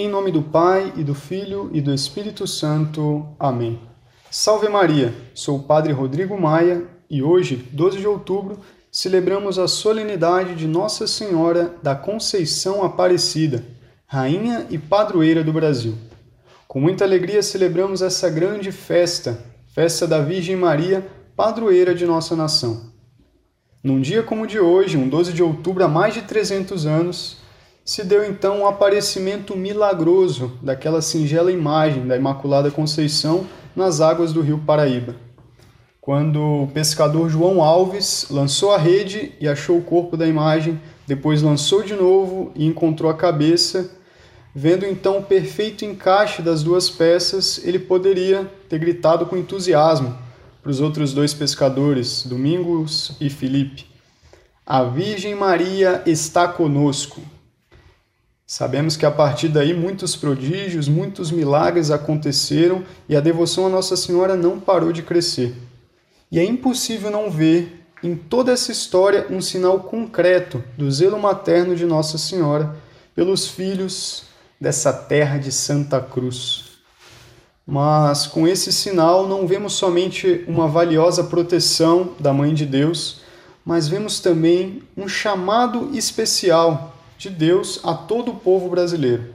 Em nome do Pai e do Filho e do Espírito Santo. Amém. Salve Maria! Sou o Padre Rodrigo Maia e hoje, 12 de outubro, celebramos a solenidade de Nossa Senhora da Conceição Aparecida, Rainha e Padroeira do Brasil. Com muita alegria celebramos essa grande festa, festa da Virgem Maria, padroeira de nossa nação. Num dia como o de hoje, um 12 de outubro, há mais de 300 anos, se deu então o um aparecimento milagroso daquela singela imagem da Imaculada Conceição nas águas do rio Paraíba. Quando o pescador João Alves lançou a rede e achou o corpo da imagem, depois lançou de novo e encontrou a cabeça, vendo então o perfeito encaixe das duas peças, ele poderia ter gritado com entusiasmo para os outros dois pescadores, Domingos e Felipe: A Virgem Maria está conosco. Sabemos que a partir daí muitos prodígios, muitos milagres aconteceram e a devoção a Nossa Senhora não parou de crescer. E é impossível não ver em toda essa história um sinal concreto do zelo materno de Nossa Senhora pelos filhos dessa terra de Santa Cruz. Mas com esse sinal não vemos somente uma valiosa proteção da Mãe de Deus, mas vemos também um chamado especial de Deus a todo o povo brasileiro.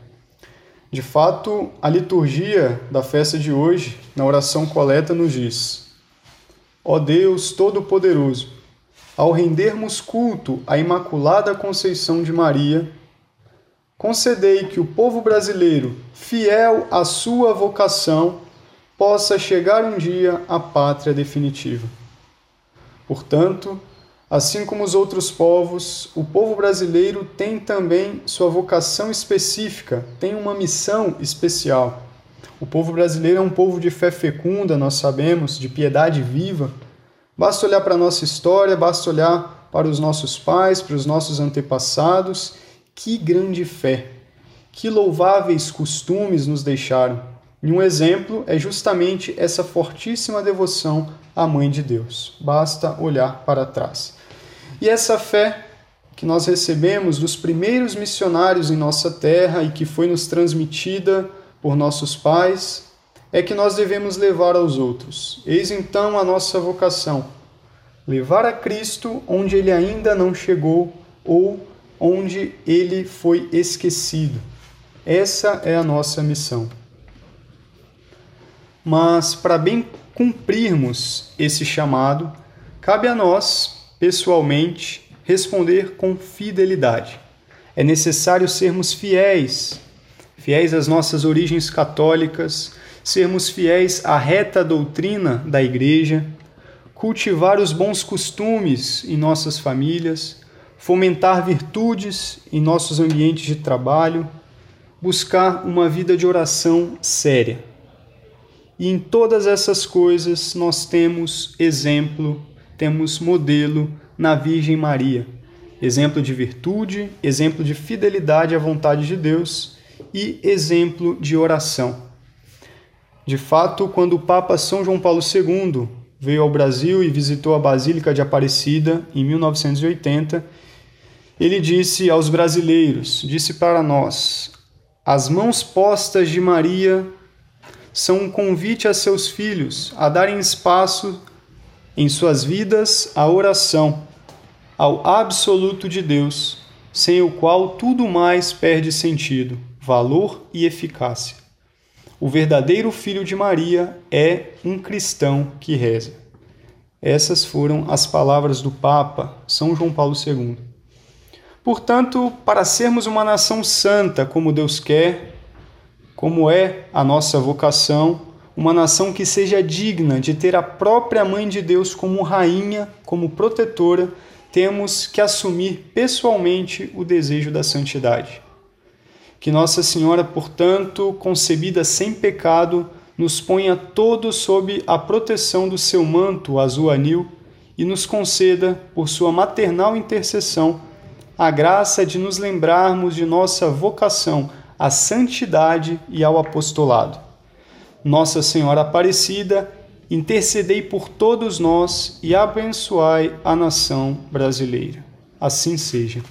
De fato, a liturgia da festa de hoje, na oração coleta, nos diz: Ó Deus Todo-Poderoso, ao rendermos culto à Imaculada Conceição de Maria, concedei que o povo brasileiro, fiel à sua vocação, possa chegar um dia à pátria definitiva. Portanto, Assim como os outros povos, o povo brasileiro tem também sua vocação específica, tem uma missão especial. O povo brasileiro é um povo de fé fecunda, nós sabemos, de piedade viva. Basta olhar para a nossa história, basta olhar para os nossos pais, para os nossos antepassados. Que grande fé! Que louváveis costumes nos deixaram! E um exemplo é justamente essa fortíssima devoção à Mãe de Deus. Basta olhar para trás. E essa fé que nós recebemos dos primeiros missionários em nossa terra e que foi nos transmitida por nossos pais, é que nós devemos levar aos outros. Eis então a nossa vocação: levar a Cristo onde ele ainda não chegou ou onde ele foi esquecido. Essa é a nossa missão. Mas para bem cumprirmos esse chamado, cabe a nós pessoalmente, responder com fidelidade. É necessário sermos fiéis, fiéis às nossas origens católicas, sermos fiéis à reta doutrina da Igreja, cultivar os bons costumes em nossas famílias, fomentar virtudes em nossos ambientes de trabalho, buscar uma vida de oração séria. E em todas essas coisas nós temos exemplo temos modelo na Virgem Maria, exemplo de virtude, exemplo de fidelidade à vontade de Deus e exemplo de oração. De fato, quando o Papa São João Paulo II veio ao Brasil e visitou a Basílica de Aparecida em 1980, ele disse aos brasileiros, disse para nós: as mãos postas de Maria são um convite a seus filhos a darem espaço em suas vidas a oração ao absoluto de Deus, sem o qual tudo mais perde sentido, valor e eficácia. O verdadeiro filho de Maria é um cristão que reza. Essas foram as palavras do Papa São João Paulo II. Portanto, para sermos uma nação santa como Deus quer, como é a nossa vocação, uma nação que seja digna de ter a própria Mãe de Deus como rainha, como protetora, temos que assumir pessoalmente o desejo da santidade. Que Nossa Senhora, portanto, concebida sem pecado, nos ponha todos sob a proteção do seu manto azul anil e nos conceda, por sua maternal intercessão, a graça de nos lembrarmos de nossa vocação à santidade e ao apostolado nossa Senhora Aparecida, intercedei por todos nós e abençoai a nação brasileira. Assim seja.